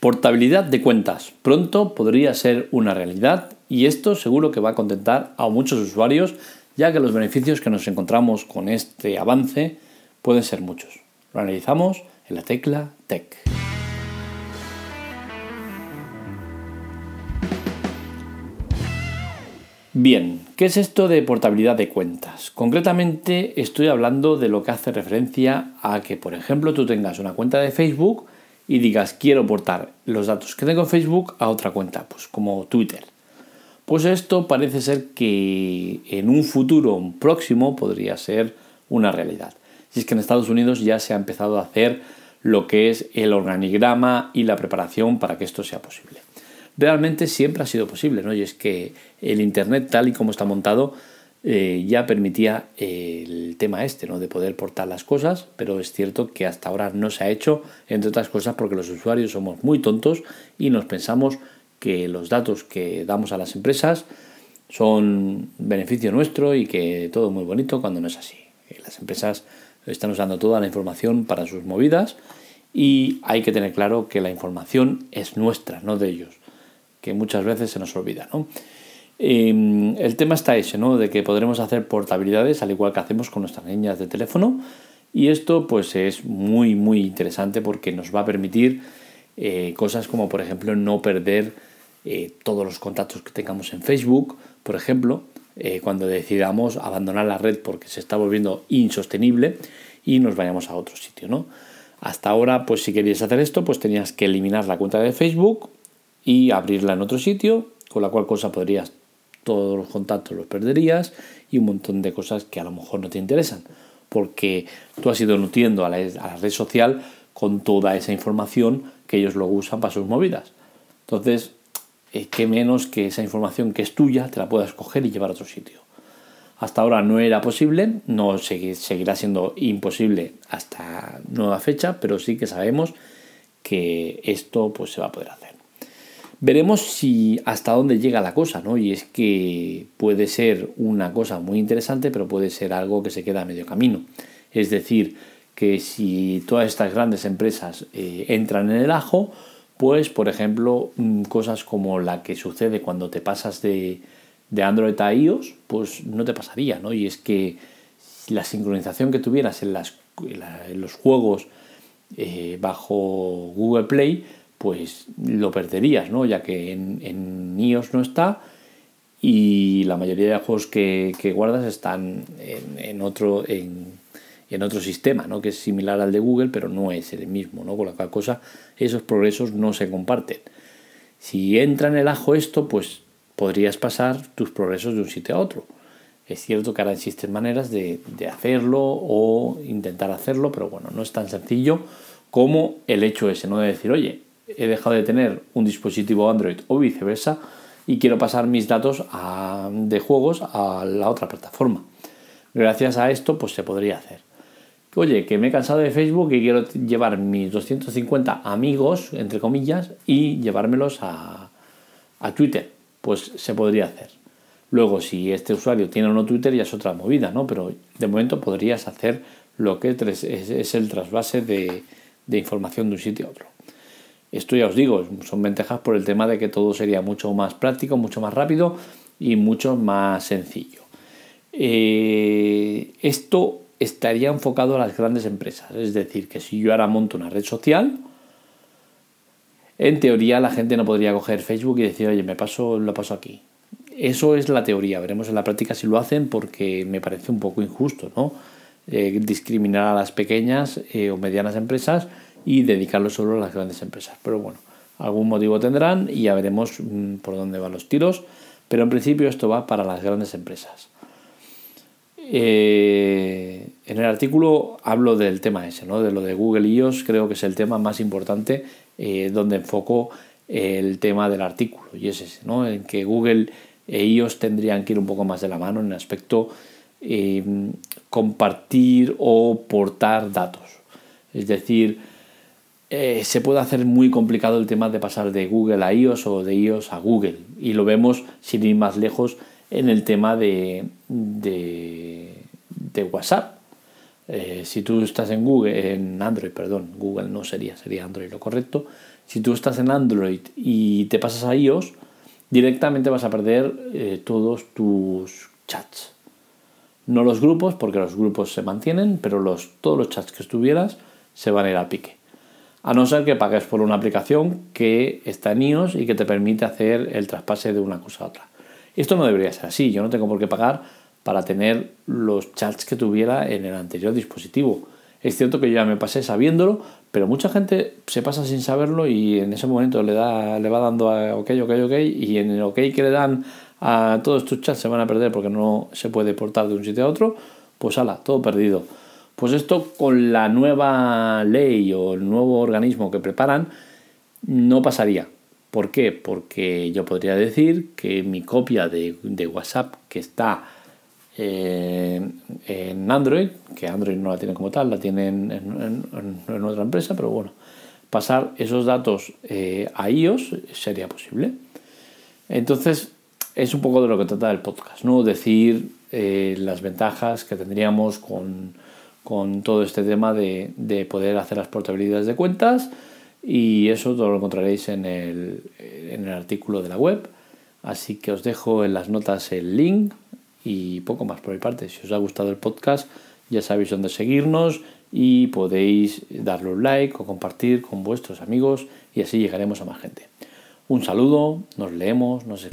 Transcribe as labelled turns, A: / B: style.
A: Portabilidad de cuentas. Pronto podría ser una realidad y esto seguro que va a contentar a muchos usuarios ya que los beneficios que nos encontramos con este avance pueden ser muchos. Lo analizamos en la tecla Tech. Bien, ¿qué es esto de portabilidad de cuentas? Concretamente estoy hablando de lo que hace referencia a que, por ejemplo, tú tengas una cuenta de Facebook y digas quiero portar los datos que tengo en Facebook a otra cuenta, pues como Twitter. Pues esto parece ser que en un futuro próximo podría ser una realidad. Y es que en Estados Unidos ya se ha empezado a hacer lo que es el organigrama y la preparación para que esto sea posible. Realmente siempre ha sido posible, ¿no? Y es que el Internet tal y como está montado eh, ya permitía el tema este, ¿no? De poder portar las cosas, pero es cierto que hasta ahora no se ha hecho, entre otras cosas porque los usuarios somos muy tontos y nos pensamos que los datos que damos a las empresas son beneficio nuestro y que todo es muy bonito cuando no es así. Las empresas están usando toda la información para sus movidas y hay que tener claro que la información es nuestra, no de ellos, que muchas veces se nos olvida. ¿no? Em, el tema está ese, ¿no? De que podremos hacer portabilidades al igual que hacemos con nuestras líneas de teléfono. Y esto pues es muy muy interesante porque nos va a permitir eh, cosas como por ejemplo no perder eh, todos los contactos que tengamos en Facebook, por ejemplo, eh, cuando decidamos abandonar la red porque se está volviendo insostenible y nos vayamos a otro sitio, ¿no? Hasta ahora, pues si querías hacer esto, pues tenías que eliminar la cuenta de Facebook y abrirla en otro sitio, con la cual cosa podrías todos los contactos los perderías y un montón de cosas que a lo mejor no te interesan, porque tú has ido nutriendo a la, red social con toda esa información que ellos luego usan para sus movidas. Entonces, eh, qué menos que esa información que es tuya te la puedas coger y llevar a otro sitio. Hasta ahora no era posible, no seguirá siendo imposible hasta nueva fecha, pero sí que sabemos que esto pues, se va a poder hacer. Veremos si hasta dónde llega la cosa, ¿no? Y es que puede ser una cosa muy interesante, pero puede ser algo que se queda a medio camino. Es decir, que si todas estas grandes empresas eh, entran en el ajo, pues por ejemplo, mm, cosas como la que sucede cuando te pasas de, Android a iOS, pues no te pasaría, ¿no? Y es que la sincronización que tuvieras en, las, los juegos eh, bajo Google Play, pues lo perderías, ¿no? Ya que en, en iOS no está y la mayoría de juegos que, guardas están en, otro en, otro sistema, ¿no? Que es similar al de Google, pero no es el mismo, ¿no? Con la cual cosa esos progresos no se comparten. Si entra en el ajo esto, pues podrías pasar tus progresos de un sitio a otro. Es cierto que ahora existen maneras de, de hacerlo o intentar hacerlo, pero bueno, no es tan sencillo como el hecho ese, ¿no? De decir, oye, he dejado de tener un dispositivo Android o viceversa y quiero pasar mis datos de juegos a la otra plataforma. Gracias a esto pues se podría hacer. Oye, que me he cansado de Facebook y quiero llevar mis 250 amigos, entre comillas, y llevármelos a, Twitter. Pues se podría hacer. Luego, si este usuario tiene o no Twitter, ya es otra movida, ¿no? Pero de momento podrías hacer lo que es, el trasvase de, de información de un sitio a otro. Esto ya os digo, son ventajas por el tema de que todo sería mucho más práctico, mucho más rápido y mucho más sencillo. Eh, esto estaría enfocado a las grandes empresas, es decir, que si yo ahora monto una red social, en teoría la gente no podría coger Facebook y decir, oye, me paso, lo paso aquí. Eso es la teoría, veremos en la práctica si lo hacen porque me parece un poco injusto, ¿no? Eh, discriminar a las pequeñas eh, o medianas empresas y dedicarlo solo a las grandes empresas. Pero bueno, algún motivo tendrán y ya veremos mm, por dónde van los tiros. Pero en principio esto va para las grandes empresas. Eh, en el artículo hablo del tema ese, ¿no? de lo de Google iOS, creo que es el tema más importante eh, donde enfoco el tema del artículo. Y es ese, ¿no? en que Google e iOS tendrían que ir un poco más de la mano en el aspecto eh, compartir o portar datos. Es decir, eh, se puede hacer muy complicado el tema de pasar de Google a iOS o de iOS a Google. Y lo vemos, sin ir más lejos, en el tema de, de, WhatsApp. Eh, si tú estás en Google, en Android, perdón, Google no sería, sería Android lo correcto. Si tú estás en Android y te pasas a iOS, directamente vas a perder eh, todos tus chats. No los grupos, porque los grupos se mantienen, pero los, todos los chats que estuvieras se van a ir a pique. A no ser que pagues por una aplicación que está en iOS y que te permite hacer el traspase de una cosa a otra. Esto no debería ser así. Yo no tengo por qué pagar para tener los chats que tuviera en el anterior dispositivo. Es cierto que yo ya me pasé sabiéndolo, pero mucha gente se pasa sin saberlo y en ese momento le, da, le va dando a ok, ok, ok y en el ok que le dan a todos tus chats se van a perder porque no se puede portar de un sitio a otro, pues ala, todo perdido. Pues esto con la nueva ley o el nuevo organismo que preparan no pasaría. ¿Por qué? Porque yo podría decir que mi copia de, WhatsApp que está eh, en Android, que Android no la tiene como tal, la tiene en, otra empresa, pero bueno, pasar esos datos eh, a iOS sería posible. Entonces, es un poco de lo que trata el podcast, ¿no? Decir eh, las ventajas que tendríamos con, todo este tema de, de, poder hacer las portabilidades de cuentas y eso todo lo encontraréis en el, en el artículo de la web. Así que os dejo en las notas el link y poco más por mi parte. Si os ha gustado el podcast, ya sabéis dónde seguirnos y podéis darle un like o compartir con vuestros amigos y así llegaremos a más gente. Un saludo, nos leemos, nos.